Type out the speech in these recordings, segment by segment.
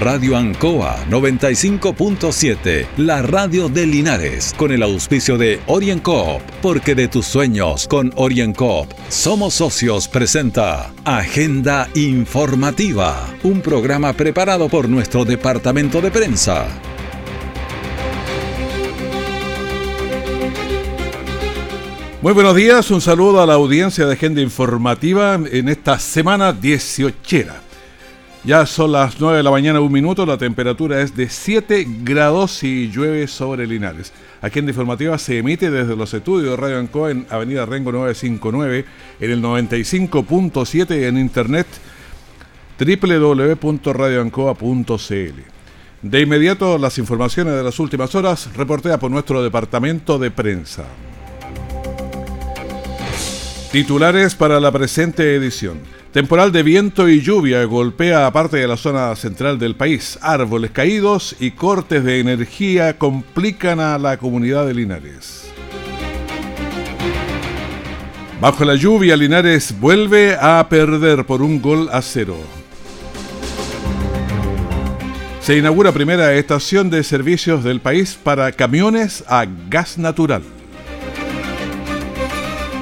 Radio Ancoa 95.7, la radio de Linares, con el auspicio de OrienCoop, porque de tus sueños con OrienCoop somos socios presenta Agenda Informativa, un programa preparado por nuestro departamento de prensa. Muy buenos días, un saludo a la audiencia de Agenda Informativa en esta semana 18. Ya son las 9 de la mañana, un minuto, la temperatura es de 7 grados y llueve sobre Linares. Agenda informativa se emite desde los estudios de Radio Ancoa en Avenida Rengo 959, en el 95.7 en internet www.radioancoa.cl. De inmediato, las informaciones de las últimas horas, reportea por nuestro departamento de prensa. Titulares para la presente edición. Temporal de viento y lluvia golpea a parte de la zona central del país. Árboles caídos y cortes de energía complican a la comunidad de Linares. Bajo la lluvia, Linares vuelve a perder por un gol a cero. Se inaugura primera estación de servicios del país para camiones a gas natural.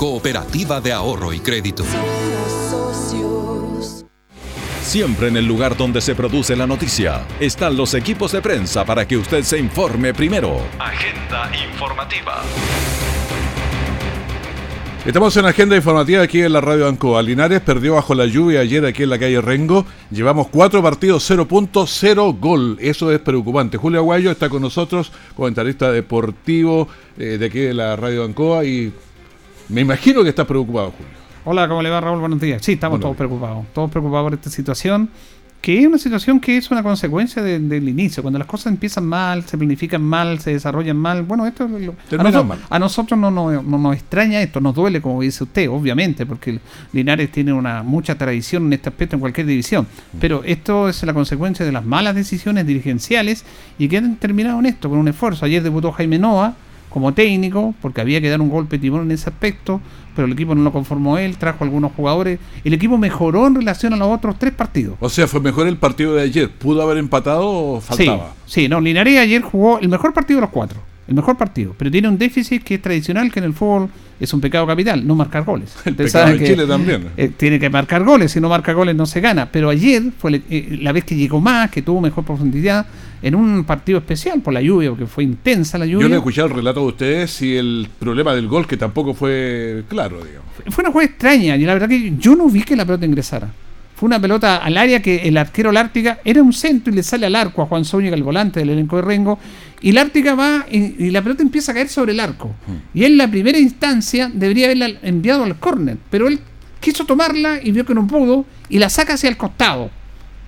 cooperativa de ahorro y crédito. Siempre en el lugar donde se produce la noticia están los equipos de prensa para que usted se informe primero. Agenda informativa. Estamos en agenda informativa aquí en la radio Ancoa. Linares perdió bajo la lluvia ayer aquí en la calle Rengo. Llevamos cuatro partidos, 0.0 gol. Eso es preocupante. Julio Aguayo está con nosotros, comentarista deportivo eh, de aquí de la radio Ancoa y me imagino que está preocupado, Julio. Hola, ¿cómo le va Raúl? Buenos días. Sí, estamos todos preocupados. Todos preocupados por esta situación, que es una situación que es una consecuencia del inicio. Cuando las cosas empiezan mal, se planifican mal, se desarrollan mal. Bueno, esto a, nosotros no, nos extraña esto, nos duele, como dice usted, obviamente, porque Linares tiene una mucha tradición en este aspecto en cualquier división. Pero esto es la consecuencia de las malas decisiones dirigenciales y que han terminado en esto, con un esfuerzo. Ayer debutó Jaime Noa como técnico, porque había que dar un golpe de timón en ese aspecto, pero el equipo no lo conformó él, trajo algunos jugadores. El equipo mejoró en relación a los otros tres partidos. O sea, fue mejor el partido de ayer. ¿Pudo haber empatado o faltaba? Sí, sí no, Linares ayer jugó el mejor partido de los cuatro el mejor partido, pero tiene un déficit que es tradicional, que en el fútbol es un pecado capital, no marcar goles. El pecado de Chile también. Eh, tiene que marcar goles, si no marca goles no se gana, pero ayer fue eh, la vez que llegó más, que tuvo mejor profundidad, en un partido especial por la lluvia, porque fue intensa la lluvia. Yo no he escuchado el relato de ustedes y el problema del gol, que tampoco fue claro, digamos. Fue una jugada extraña, y la verdad que yo no vi que la pelota ingresara. Fue una pelota al área que el arquero Lártiga era un centro y le sale al arco a Juan Zúñiga, el volante del elenco de Rengo, y Lártiga va y, la pelota empieza a caer sobre el arco. Hmm. Y en la primera instancia debería haberla enviado al córner, pero él quiso tomarla y vio que no pudo y la saca hacia el costado.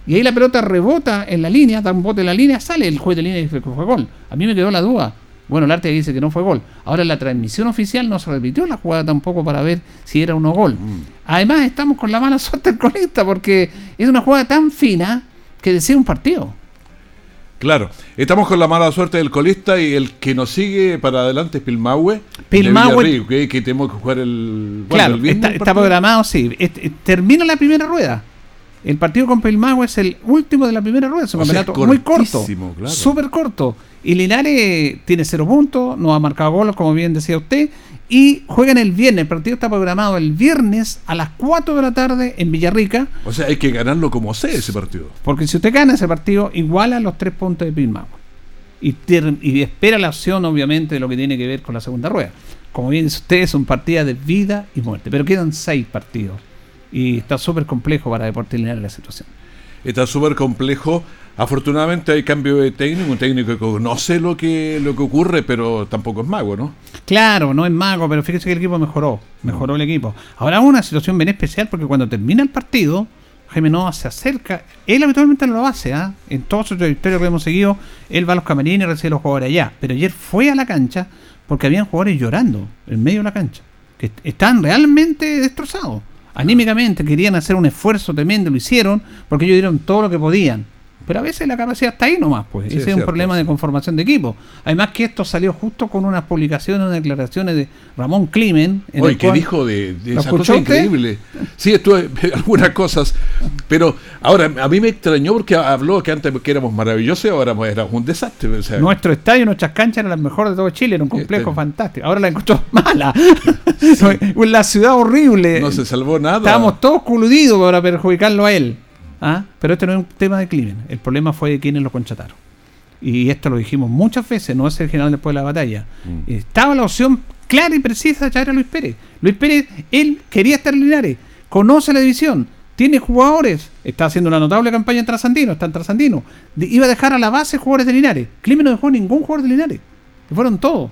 Y ahí la pelota rebota en la línea, da un bote en la línea, sale el juez de línea y fue gol. A mí me quedó la duda. Bueno, el arte dice que no fue gol. Ahora la transmisión oficial no se repitió la jugada tampoco para ver si era o no gol. Mm. Además estamos con la mala suerte del colista porque es una jugada tan fina que decide un partido. Claro, estamos con la mala suerte del colista y el que nos sigue para adelante es Pilmahue. Pilmahue. Que, que, tenemos que jugar el. claro, está, programado, sí. termina la primera rueda. El partido con Pilmahue es el último de la primera rueda. Es un campeonato muy corto. Súper corto. Y Linares tiene cero puntos, no ha marcado goles, como bien decía usted, y juegan el viernes. El partido está programado el viernes a las 4 de la tarde en Villarrica. O sea, hay que ganarlo como sea ese partido. Porque si usted gana ese partido, iguala los tres puntos de Pilmahue. Y, y espera la opción, obviamente, de lo que tiene que ver con la segunda rueda. Como bien dice usted, es un partido de vida y muerte. Pero quedan seis partidos. Y está súper complejo para Deportes Linares la situación. Está súper complejo Afortunadamente hay cambio de técnico, un técnico que conoce lo que, lo que ocurre, pero tampoco es mago, ¿no? Claro, no es mago, pero fíjese que el equipo mejoró, mejoró el equipo. Ahora una situación bien especial porque cuando termina el partido, Jaime Nova se acerca, él habitualmente no lo hace, ¿ah? en toda su trayectoria que hemos seguido, él va a los camarines y recibe a los jugadores allá, pero ayer fue a la cancha porque habían jugadores llorando en medio de la cancha, que están realmente destrozados, anímicamente, querían hacer un esfuerzo tremendo, lo hicieron, porque ellos dieron todo lo que podían pero a veces la capacidad está ahí nomás, pues. Ese es, un problema de conformación de equipo. Además que esto salió justo con unas publicaciones, unas declaraciones de Ramón Climen. Oye, que dijo de, de esa cosa increíble. Sí, estuve algunas cosas. Pero ahora, a mí me extrañó porque habló que antes que éramos maravillosos y ahora éramos un desastre. Nuestro estadio, nuestras canchas eran las mejores de todo Chile, era un complejo este. fantástico. Ahora la encontró mala. la ciudad horrible. No se salvó nada. Estábamos todos coludidos para perjudicarlo a él. ¿Ah? Pero este no es un tema de crimen. El problema fue de quienes lo contrataron. Y esto lo dijimos muchas veces, no es el general después de la batalla. Mm. Estaba la opción clara y precisa de traer a Luis Pérez. Luis Pérez, él quería estar en Linares, conoce la división, tiene jugadores, está haciendo una notable campaña en Trasandino, está en Trasandino. iba a dejar a la base jugadores de Linares. Climen no dejó ningún jugador de Linares. fueron todos.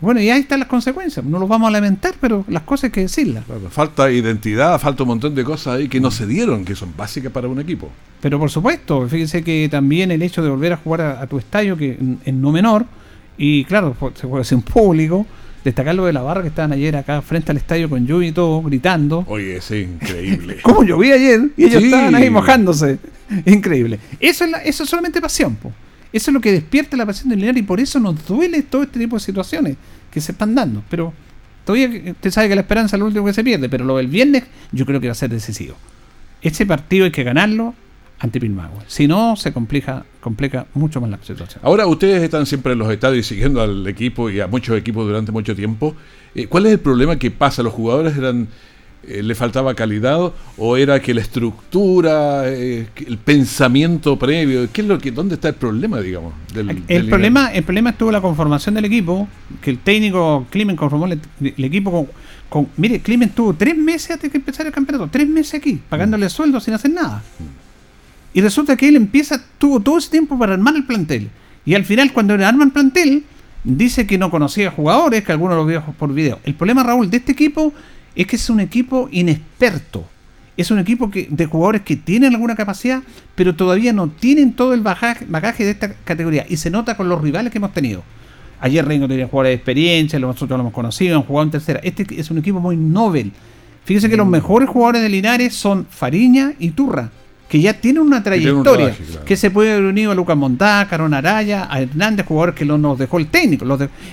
Bueno, y ahí están las consecuencias. No los vamos a lamentar, pero las cosas hay que decirlas. falta identidad, falta un montón de cosas ahí que no se dieron, que son básicas para un equipo. Pero por supuesto, fíjense que también el hecho de volver a jugar a, tu estadio, que en, no menor, y claro, se puede hacer un público, destacar lo de la barra que estaban ayer acá frente al estadio con lluvia y todo, gritando. Oye, sí, increíble. ¿Cómo llovía ayer? Y ellos estaban ahí mojándose. Increíble. Eso es, eso es solamente pasión, po. Eso es lo que despierta la pasión del Linares y por eso nos duele todo este tipo de situaciones que se están dando. Pero todavía usted sabe que la esperanza es lo último que se pierde, pero lo del viernes yo creo que va a ser decisivo. Este partido hay que ganarlo ante Pilmagua. Si no, se complica, complica mucho más la situación. Ahora ustedes están siempre en los estadios siguiendo al equipo y a muchos equipos durante mucho tiempo. Eh, ¿Cuál es el problema que pasa? ¿Los jugadores eran eh, le faltaba calidad o era que la estructura, eh, el pensamiento previo, ¿qué es lo que dónde está el problema, digamos? el problema, el problema estuvo la conformación del equipo, que el técnico Climen conformó el, equipo con, mire, Climen tuvo tres meses antes de empezar el campeonato, tres meses aquí, pagándole mm. sueldo sin hacer nada. Y resulta que él empieza, tuvo todo ese tiempo para armar el plantel. Y al final, cuando arma el plantel, dice que no conocía jugadores, que algunos los vio por video. El problema, Raúl, de este equipo es que es un equipo inexperto. Es un equipo que, de jugadores que tienen alguna capacidad, pero todavía no tienen todo el bagaje, de esta categoría. Y se nota con los rivales que hemos tenido. Ayer Rengo tenía jugadores de experiencia, nosotros lo hemos conocido, han jugado en tercera. Este es un equipo muy novel. Fíjese que los mejores jugadores de Linares son Fariña y Turra que ya tiene una trayectoria, que se puede haber unido a Lucas Montá, Carón Araya, a Hernández, jugadores que lo, nos dejó el técnico.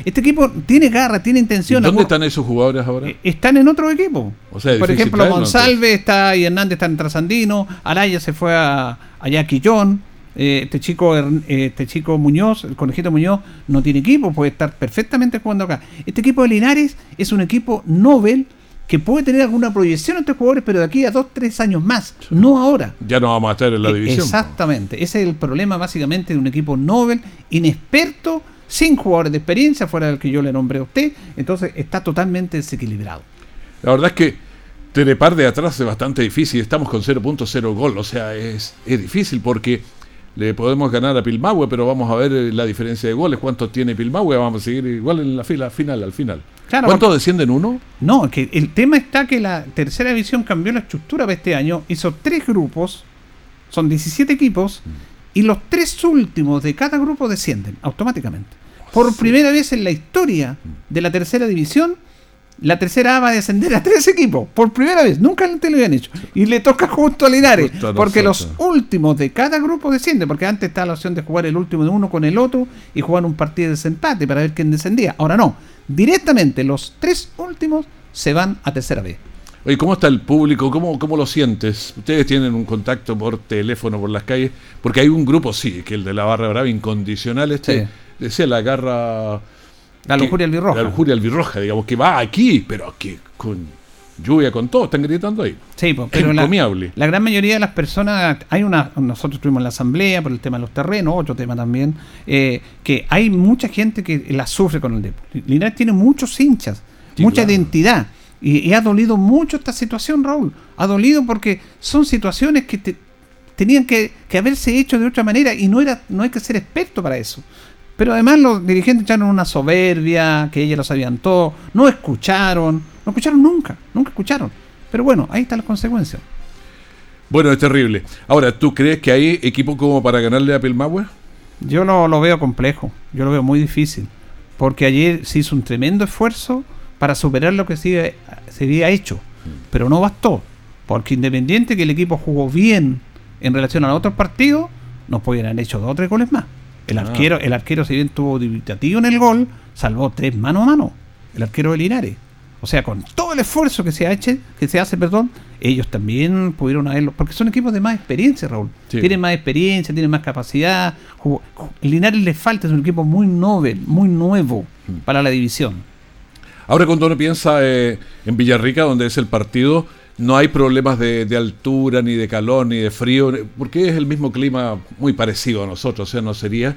Este equipo tiene garra, tiene intención. ¿Dónde están esos jugadores ahora? Eh, están en otro equipo. Por ejemplo, González está y Hernández está en Trasandino, Araya se fue a, a Quillón. Eh, este chico eh, este chico Muñoz, el conejito Muñoz, no tiene equipo, puede estar perfectamente jugando acá. Este equipo de Linares es un equipo Nobel que puede tener alguna proyección entre jugadores, pero de aquí a dos, tres años más, no ahora. Ya no vamos a estar en la e, división. Exactamente, ese es el problema básicamente de un equipo Nobel, inexperto, sin jugadores de experiencia, fuera del que yo le nombré a usted, entonces está totalmente desequilibrado. La verdad es que trepar de atrás es bastante difícil, estamos con 0.0 gol, o sea, es, es difícil porque le podemos ganar a Pilmahue, pero vamos a ver la diferencia de goles, cuánto tiene Pilmahue, vamos a seguir igual en la fila final, al final. ¿Cuánto descienden uno? No, que el tema está que la tercera división cambió la estructura para este año, hizo tres grupos, son 17 equipos, y los tres últimos de cada grupo descienden automáticamente. Por primera vez en la historia de la tercera división, la tercera A va a descender a tres equipos, por primera vez, nunca antes lo habían hecho. Y le toca justo a Linares, porque los últimos de cada grupo descienden, porque antes estaba la opción de jugar el último de uno con el otro y jugar un partido de desempate para ver quién descendía. Ahora no, directamente los tres últimos se van a tercera B. Oye, ¿cómo está el público? ¿Cómo, ¿Cómo lo sientes? Ustedes tienen un contacto por teléfono, por las calles, porque hay un grupo, sí, que el de la Barra Brava, incondicional, este, decía la garra... La lujuria albirroja. La lujuria albirroja, digamos, que va aquí, pero que con lluvia, con todo, están gritando ahí. Sí, pero la, la, gran mayoría de las personas, hay una, nosotros estuvimos en la asamblea por el tema de los terrenos, otro tema también, eh, que hay mucha gente que la sufre con el deporte. Linares tiene muchos hinchas, mucha identidad. Y, ha dolido mucho esta situación, Raúl. Ha dolido porque son situaciones que te, tenían que, que haberse hecho de otra manera y no, era, no hay que ser experto para eso. Pero además los dirigentes echaron una soberbia, que ellos lo sabían todo, no escucharon, no escucharon nunca, nunca escucharon. Pero bueno, ahí están las consecuencias. Bueno, es terrible. Ahora, ¿tú crees que hay equipo como para ganarle a Pilmahue? Yo lo, lo veo complejo, yo lo veo muy difícil, porque ayer se hizo un tremendo esfuerzo para superar lo que se, se había hecho, pero no bastó, porque independiente que el equipo jugó bien en relación a otros partidos, nos podían haber hecho dos o tres goles más. El Ah. arquero, el arquero si bien tuvo dubitativo en el gol, salvó tres mano a mano. El arquero de Linares. O sea, con todo el esfuerzo que se, ha hecho, que se hace, perdón, ellos también pudieron haberlo. Porque son equipos de más experiencia, Raúl. Sí. Tienen más experiencia, tienen más capacidad. Jugó- ju- Linares le falta, es un equipo muy novel, muy nuevo Mm. para la división. Ahora cuando uno piensa eh, en Villarrica, donde es el partido, no hay problemas de, de altura, ni de calor, ni de frío, porque es el mismo clima muy parecido a nosotros, o sea, no sería.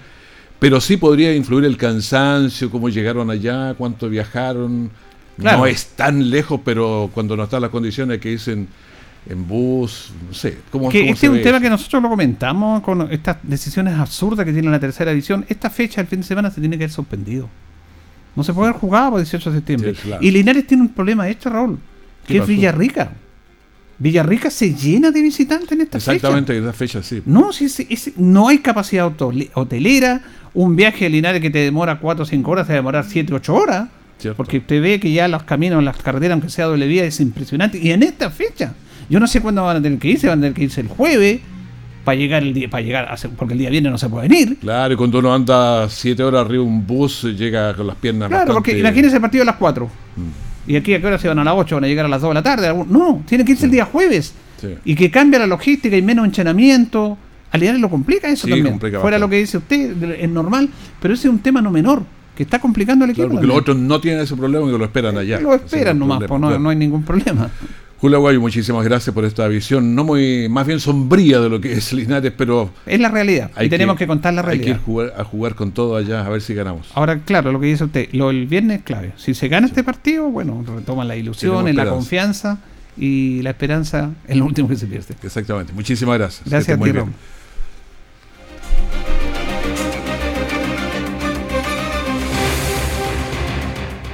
Pero sí podría influir el cansancio, cómo llegaron allá, cuánto viajaron. Claro. No es tan lejos, pero cuando no están las condiciones que dicen en bus, no sé. ¿cómo, Que cómo este es un tema eso? que nosotros lo comentamos con estas decisiones absurdas que tiene la tercera división. Esta fecha, el fin de semana, se tiene que haber suspendido. No se puede haber jugado por 18 de septiembre. Sí, claro. Y Linares tiene un problema extra, Raúl, ¿Qué que es? Villarrica. Villarrica se llena de visitantes en esta fecha. Exactamente, en esa fecha sí. No, si es- es- no hay capacidad hotele- hotelera. Un viaje a Linares que te demora 4 o 5 horas, te va a demorar 7 o 8 horas. Cierto. Porque usted ve que ya los caminos, las carreteras, aunque sea doble vía, es impresionante. Y en esta fecha, yo no sé cuándo van a tener que irse, van a tener que irse el jueves para llegar el día, para llegar, a porque el día viernes no se puede venir. Claro, y cuando uno anda siete horas arriba un bus, llega con las piernas Claro, porque imagínense el partido a las 4. Mm. ¿Y aquí a qué hora se van a las 8? ¿Van a llegar a las 2 de la tarde? No, tienen que irse el día jueves. Sí. Y que cambia la logística y menos entrenamiento. A Linares lo complica eso Sí, también. complica Fuera bastante. lo que dice usted, es normal. Pero ese es un tema no menor, que está complicando al equipo. Claro, porque los otros no tienen ese problema y lo esperan allá. Lo esperan nomás, pues no, no hay ningún problema. Julio Aguayo, muchísimas gracias por esta visión, no muy, más bien sombría de lo que es Linares, pero Es la realidad. y tenemos que, contar la Hay que ir realidad. jugar- a jugar con todo allá, a ver si ganamos. Ahora, claro, lo que dice usted, lo del viernes es clave. Si se gana este partido, bueno, retoman las ilusiones, la confianza y la esperanza es lo último que se pierde. Exactamente. Muchísimas gracias. Gracias a ti,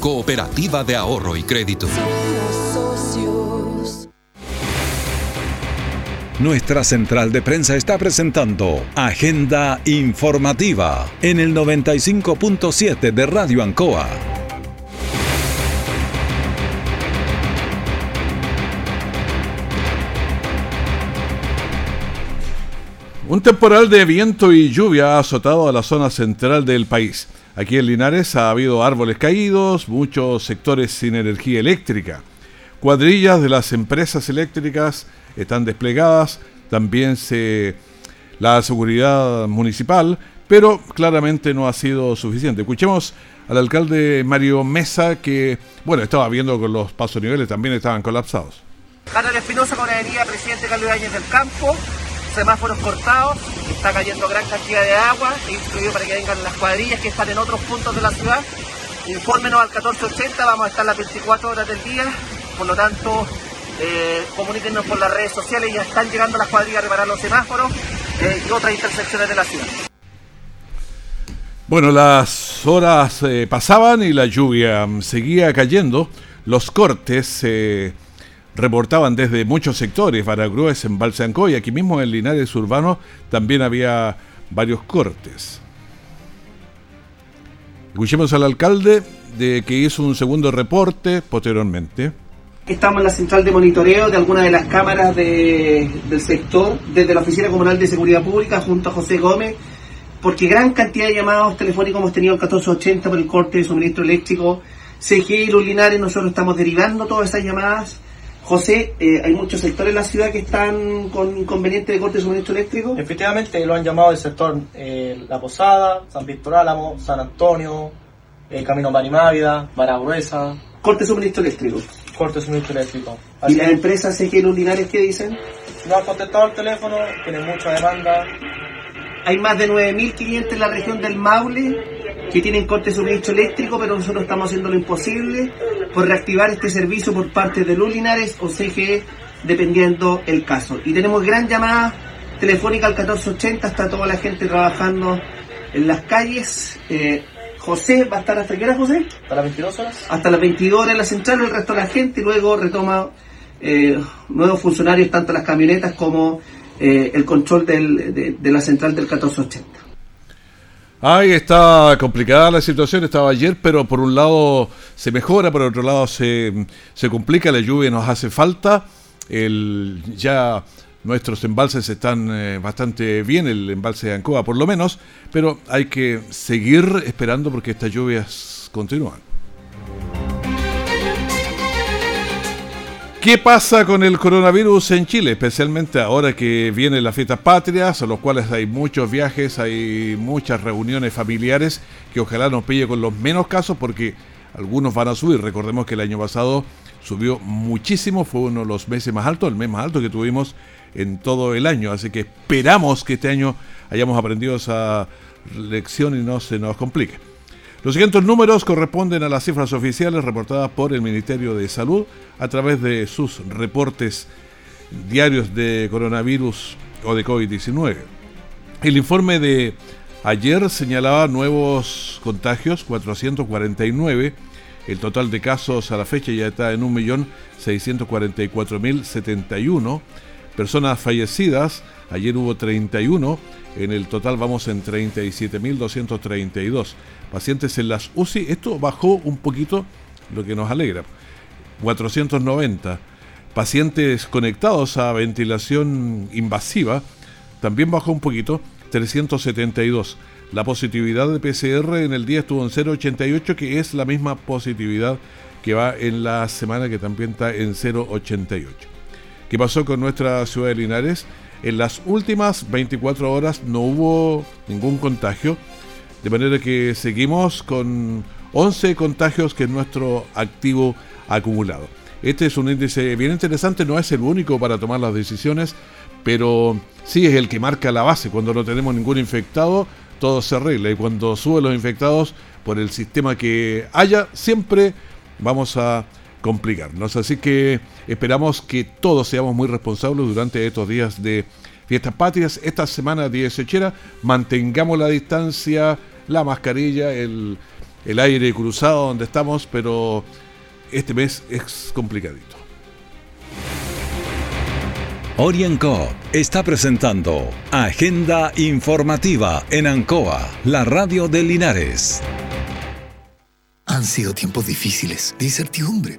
cooperativa de ahorro y crédito. Nuestra central de prensa está presentando Agenda Informativa en el 95.7 de Radio Ancoa. Un temporal de viento y lluvia ha azotado a la zona central del país. Aquí en Linares ha habido árboles caídos, muchos sectores sin energía eléctrica. Cuadrillas de las empresas eléctricas están desplegadas, también se la seguridad municipal, pero claramente no ha sido suficiente. Escuchemos al alcalde Mario Mesa que, bueno, estaba viendo con los pasos niveles, también estaban colapsados. Canal Espinosa con Presidente Carlos Áñez del Campo, semáforos cortados, está cayendo gran cantidad de agua, he instruido para que vengan las cuadrillas que están en otros puntos de la ciudad. Infórmenos al 1480, vamos a estar las 24 horas del día, por lo tanto, eh, comuníquenos por las redes sociales, ya están llegando las cuadrillas a reparar los semáforos eh, y otras intersecciones de la ciudad. Bueno, las horas eh, pasaban y la lluvia mm, seguía cayendo. Los cortes se reportaban desde muchos sectores, Baragrúes, en Balsancó y aquí mismo en Linares Urbano también había varios cortes. Escuchemos al alcalde de que hizo un segundo reporte posteriormente. Estamos en la central de monitoreo de algunas de las cámaras de- del sector, desde la Oficina Comunal de Seguridad Pública junto a José Gómez, porque gran cantidad de llamados telefónicos hemos tenido el 1480 por el corte de suministro eléctrico. CGI y los Linares, nosotros estamos derivando todas esas llamadas. José, eh, hay muchos sectores en la ciudad que están con inconveniente de corte de suministro eléctrico. Efectivamente, lo han llamado el sector eh, La Posada, San Víctor Álamo, San Antonio, el Camino Marimávida, Baragruesa. Corte de suministro eléctrico. Corte de suministro eléctrico. ¿Y las empresas y los Linares qué dicen? No han contestado el teléfono, tienen mucha demanda. Hay más de 9.500 en la región del Maule que tienen corte de suministro eléctrico, pero nosotros estamos haciendo lo imposible por reactivar este servicio por parte de Lulinares o CGE, dependiendo el caso. Y tenemos gran llamada telefónica al 1480, está toda la gente trabajando en las calles. Eh, José va a estar hasta qué hora, José? Hasta las 22 horas. Hasta las 22 horas en la central, el resto de la gente, y luego retoma eh, nuevos funcionarios, tanto las camionetas como eh, el control del, de, de la central del 1480. Ahí está complicada la situación, estaba ayer, pero por un lado se mejora, por otro lado se, se complica, la lluvia nos hace falta, el, ya nuestros embalses están eh, bastante bien, el embalse de Ancoa por lo menos, pero hay que seguir esperando porque estas lluvias continúan. ¿Qué pasa con el coronavirus en Chile? Especialmente ahora que vienen las fiestas patrias, a los cuales hay muchos viajes, hay muchas reuniones familiares, que ojalá nos pille con los menos casos porque algunos van a subir. Recordemos que el año pasado subió muchísimo, fue uno de los meses más altos, el mes más alto que tuvimos en todo el año. Así que esperamos que este año hayamos aprendido esa lección y no se nos complique. Los siguientes números corresponden a las cifras oficiales reportadas por el Ministerio de Salud a través de sus reportes diarios de coronavirus o de COVID-19. El informe de ayer señalaba nuevos contagios, 449. El total de casos a la fecha ya está en 1.644.071. Personas fallecidas, ayer hubo 31, en el total vamos en 37.232 pacientes en las UCI. Esto bajó un poquito, lo que nos alegra. 490 pacientes conectados a ventilación invasiva, también bajó un poquito, 372. La positividad de PCR en el día estuvo en 0,88, que es la misma positividad que va en la semana que también está en 0,88. ¿Qué pasó con nuestra ciudad de Linares? En las últimas 24 horas no hubo ningún contagio, de manera que seguimos con 11 contagios que es nuestro activo acumulado. Este es un índice bien interesante, no es el único para tomar las decisiones, pero sí es el que marca la base. Cuando no tenemos ningún infectado, todo se arregla. Y cuando suben los infectados, por el sistema que haya, siempre vamos a complicarnos. Así que esperamos que todos seamos muy responsables durante estos días de fiestas patrias. Esta semana 18 mantengamos la distancia la mascarilla, el, el aire cruzado donde estamos, pero este mes es complicadito. Orienco está presentando Agenda Informativa en Ancoa, la radio de Linares. Han sido tiempos difíciles, de incertidumbre,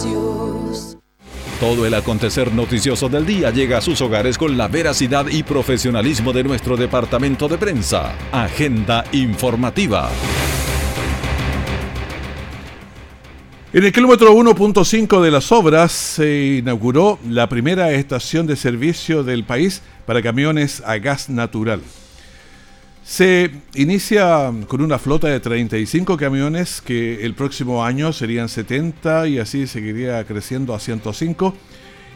Todo el acontecer noticioso del día llega a sus hogares con la veracidad y profesionalismo de nuestro departamento de prensa. Agenda informativa. En el kilómetro 1.5 de las obras se inauguró la primera estación de servicio del país para camiones a gas natural. Se inicia con una flota de 35 camiones que el próximo año serían 70 y así seguiría creciendo a 105.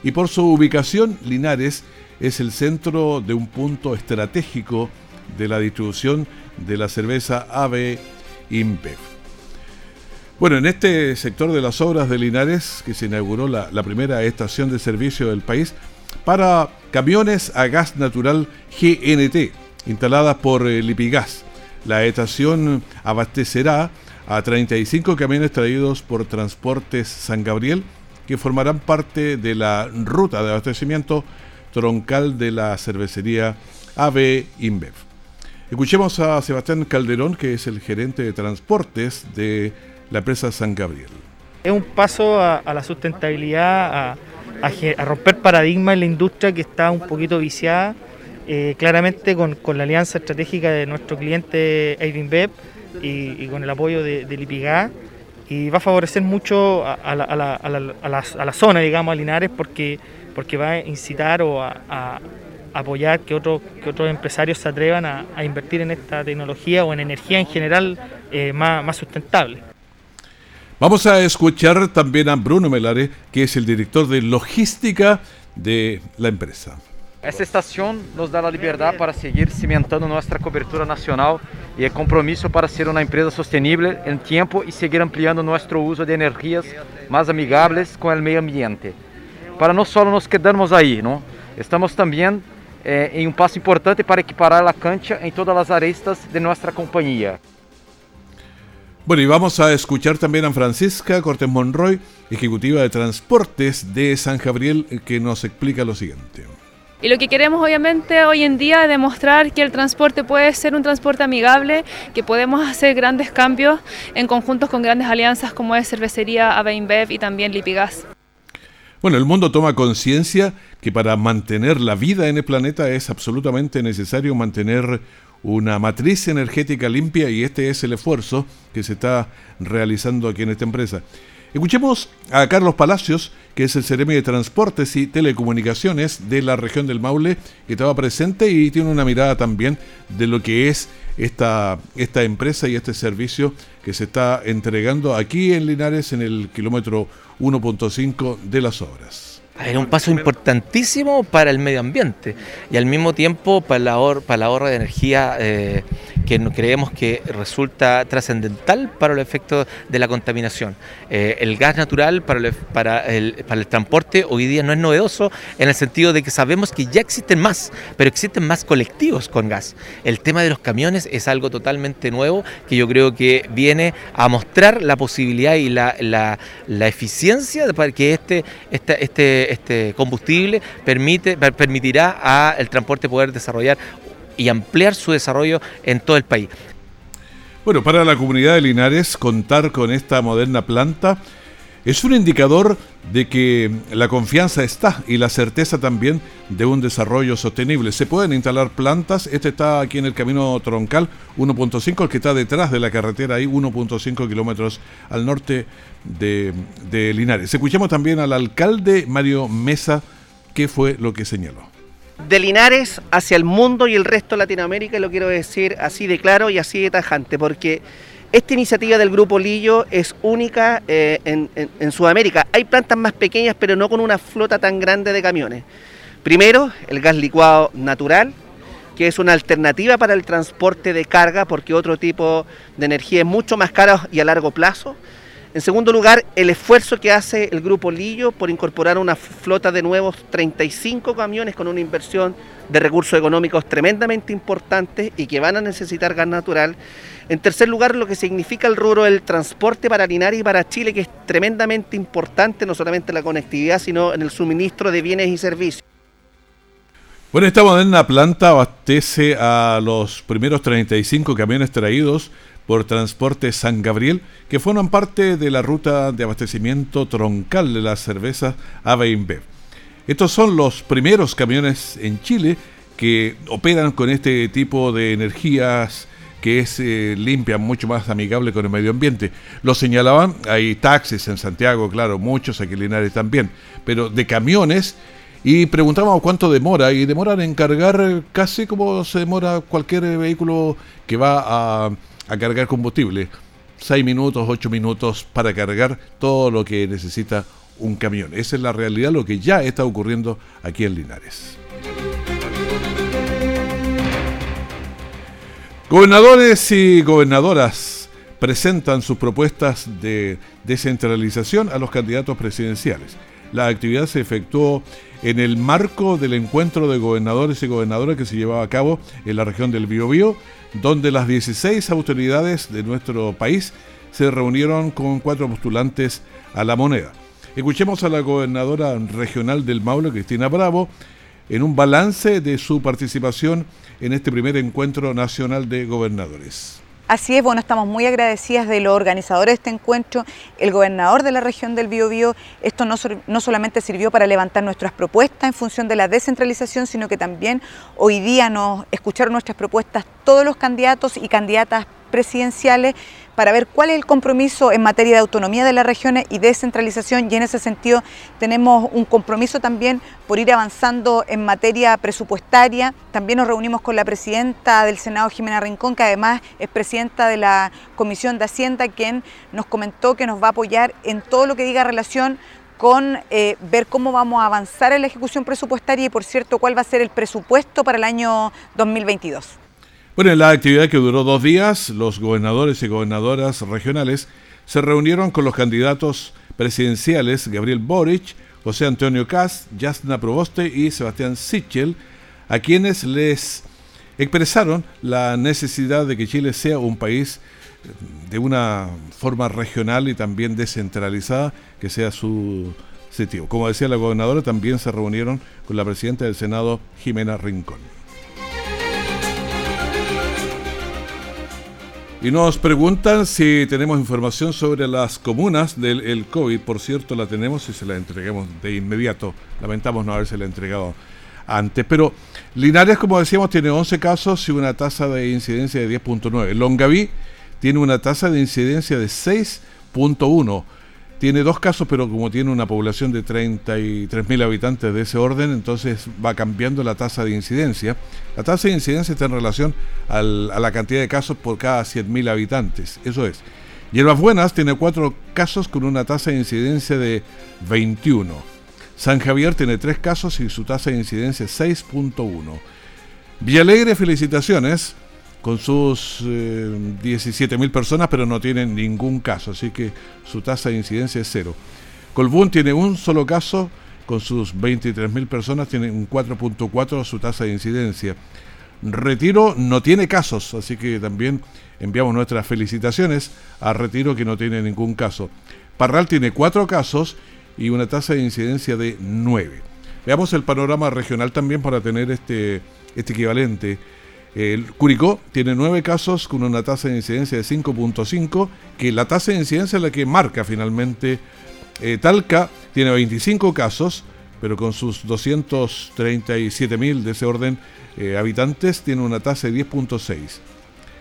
Y por su ubicación, Linares es el centro de un punto estratégico de la distribución de la cerveza AB InBev. Bueno, en este sector de las obras de Linares, que se inauguró la, la, primera estación de servicio del país para camiones a gas natural GNT, instaladas por eh, Lipigas. La estación abastecerá a 35 camiones traídos por Transportes San Gabriel que formarán parte de la ruta de abastecimiento troncal de la cervecería AB InBev. Escuchemos a Sebastián Calderón, que es el gerente de transportes de la empresa San Gabriel. Es un paso a, la sustentabilidad, a, romper paradigmas en la industria que está un poquito viciada, eh, claramente con, la alianza estratégica de nuestro cliente InBev y, y, con el apoyo de, de Lipigá y va a favorecer mucho a, la, zona, digamos, a Linares, porque, porque va a incitar o a, apoyar que, otros que otros empresarios se atrevan a, invertir en esta tecnología o en energía en general eh, más, más sustentable. Vamos a escuchar también a Bruno Melare, que es el director de logística de la empresa. Esta estación nos da la libertad para seguir cimentando nuestra cobertura nacional y el compromiso para ser una empresa sostenible en tiempo y seguir ampliando nuestro uso de energías más amigables con el medio ambiente. Para no solo nos quedarnos ahí, ¿no? estamos también eh, en un paso importante para equiparar la cancha en todas las arestas de nuestra compañía. Bueno, y vamos a escuchar también a Francisca Cortés Monroy, ejecutiva de transportes de San Gabriel, que nos explica lo siguiente. Y lo que queremos obviamente hoy en día es demostrar que el transporte puede ser un transporte amigable, que podemos hacer grandes cambios en conjuntos con grandes alianzas como es Cervecería Aveinbev y también Lipigas. Bueno, el mundo toma conciencia que para mantener la vida en el planeta es absolutamente necesario mantener una matriz energética limpia y este es el esfuerzo que se está realizando aquí en esta empresa. Escuchemos a Carlos Palacios, que es el Ceremi de Transportes y Telecomunicaciones de la región del Maule, que estaba presente y tiene una mirada también de lo que es esta, esta empresa y este servicio que se está entregando aquí en Linares en el kilómetro 1.5 de las obras. Era un paso importantísimo para el medio ambiente y al mismo tiempo para ahorro, para ahorro de energía eh, que creemos que resulta trascendental para el efecto de la contaminación. Eh, el gas natural para el, para, el, para el transporte hoy día no es novedoso en el sentido de que sabemos que ya existen más, pero existen más colectivos con gas. El tema de los camiones es algo totalmente nuevo que yo creo que viene a mostrar la posibilidad y la, la, la eficiencia para que este, este, este este, combustible permite, permitirá al transporte poder desarrollar y ampliar su desarrollo en todo el país. Bueno, para la comunidad de Linares, contar con esta moderna planta es un indicador de que la confianza está y la certeza también de un desarrollo sostenible. Se pueden instalar plantas, este está aquí en el camino troncal 1.5, el que está detrás de la carretera ahí, 1.5 kilómetros al norte de, de Linares. Escuchamos también al alcalde Mario Mesa, qué fue lo que señaló. De Linares hacia el mundo y el resto de Latinoamérica, lo quiero decir así de claro y así de tajante, porque esta iniciativa del Grupo Lillo es única eh, en, Sudamérica. Hay plantas más pequeñas, pero no con una flota tan grande de camiones. Primero, el gas licuado natural, que es una alternativa para el transporte de carga, porque otro tipo de energía es mucho más caro y a largo plazo. En segundo lugar, el esfuerzo que hace el Grupo Lillo por incorporar una flota de nuevos 35 camiones con una inversión de recursos económicos tremendamente importante y que van a necesitar gas natural. En tercer lugar, lo que significa el rubro del transporte para Linares y para Chile, que es tremendamente importante, no solamente en la conectividad, sino en el suministro de bienes y servicios. Bueno, esta moderna planta abastece a los primeros 35 camiones traídos por Transporte San Gabriel, que forman parte de la ruta de abastecimiento troncal de la cerveza AB Estos son los primeros camiones en Chile que operan con este tipo de energías que es eh, limpia, mucho más amigable con el medio ambiente. Lo señalaban, hay taxis en Santiago, claro, muchos aquí en Linares también, pero de camiones, y preguntábamos cuánto demora, y demoran en cargar casi como se demora cualquier vehículo que va a, a cargar combustible. Seis minutos, ocho minutos para cargar todo lo que necesita un camión. Esa es la realidad, lo que ya está ocurriendo aquí en Linares. Gobernadores y gobernadoras presentan sus propuestas de descentralización a los candidatos presidenciales. La actividad se efectuó en el marco del encuentro de gobernadores y gobernadoras que se llevaba a cabo en la región del Biobío donde las 16 autoridades de nuestro país se reunieron con cuatro postulantes a la moneda. Escuchemos a la gobernadora regional del Maule, Cristina Bravo, en un balance de su participación en este primer encuentro nacional de gobernadores. Así es, bueno, estamos muy agradecidas de los organizadores de este encuentro, el gobernador de la región del Biobío. Esto no, no, solamente sirvió para levantar nuestras propuestas en función de la descentralización, sino que también hoy día nos escucharon nuestras propuestas todos los candidatos y candidatas presidenciales para ver cuál es el compromiso en materia de autonomía de las regiones y descentralización y en ese sentido tenemos un compromiso también por ir avanzando en materia presupuestaria. También nos reunimos con la presidenta del Senado, Jimena Rincón, que además es presidenta de la Comisión de Hacienda, quien nos comentó que nos va a apoyar en todo lo que diga relación con eh, ver cómo vamos a avanzar en la ejecución presupuestaria y, por cierto, cuál va a ser el presupuesto para el año 2022. Bueno, en la actividad que duró dos días, los gobernadores y gobernadoras regionales se reunieron con los candidatos presidenciales Gabriel Boric, José Antonio Kass, Jasna Proboste y Sebastián Sichel, a quienes les expresaron la necesidad de que Chile sea un país de una forma regional y también descentralizada, que sea su sitio. Como decía la gobernadora, también se reunieron con la presidenta del Senado, Jimena Rincón. Y nos preguntan si tenemos información sobre las comunas del COVID. Por cierto, la tenemos y se la entregamos de inmediato. Lamentamos no haberse la entregado antes. Pero Linares, como decíamos, tiene 11 casos y una tasa de incidencia de 10.9. Longaví tiene una tasa de incidencia de 6.1 tiene dos casos, pero como tiene una población de 33.000 habitantes de ese orden, entonces va cambiando la tasa de incidencia. La tasa de incidencia está en relación a la cantidad de casos por cada 100.000 habitantes, eso es. Hierbas Buenas tiene cuatro casos con una tasa de incidencia de 21. San Javier tiene tres casos y su tasa de incidencia es 6.1. Villalegre, felicitaciones con sus eh, 17.000 personas, pero no tienen ningún caso, así que su tasa de incidencia es cero. Colbún tiene un solo caso, con sus 23.000 personas, tiene un 4.4 su tasa de incidencia. Retiro no tiene casos, así que también enviamos nuestras felicitaciones a Retiro que no tiene ningún caso. Parral tiene cuatro casos y una tasa de incidencia de 9. Veamos el panorama regional también para tener este, este equivalente. Curicó tiene nueve casos con una tasa de incidencia de 5.5, que la tasa de incidencia es la que marca finalmente. Eh, Talca tiene 25 casos, pero con sus 237 mil de ese orden eh, habitantes tiene una tasa de 10.6.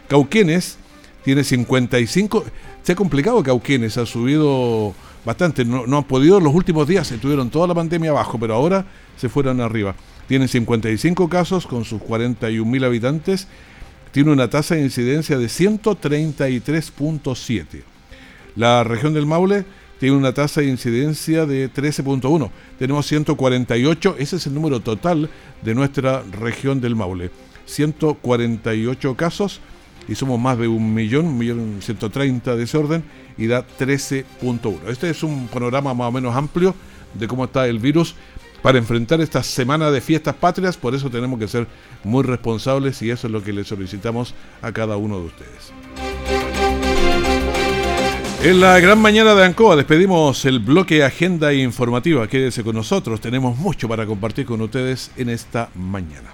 Cauquenes tiene 55. Se ha complicado Cauquenes, ha subido bastante. No, no han podido los últimos días, se tuvieron toda la pandemia abajo, pero ahora se fueron arriba. Tiene 55 casos con sus 41.000 habitantes. Tiene una tasa de incidencia de 133.7. La región del Maule tiene una tasa de incidencia de 13.1. Tenemos 148, ese es el número total de nuestra región del Maule. 148 casos y somos más de un millón, un millón 130 de ese orden y da 13.1. Este es un panorama más o menos amplio de cómo está el virus para enfrentar esta semana de fiestas patrias, por eso tenemos que ser muy responsables y eso es lo que le solicitamos a cada uno de ustedes. En la gran mañana de Ancoa despedimos el bloque Agenda Informativa. Quédese con nosotros, tenemos mucho para compartir con ustedes en esta mañana.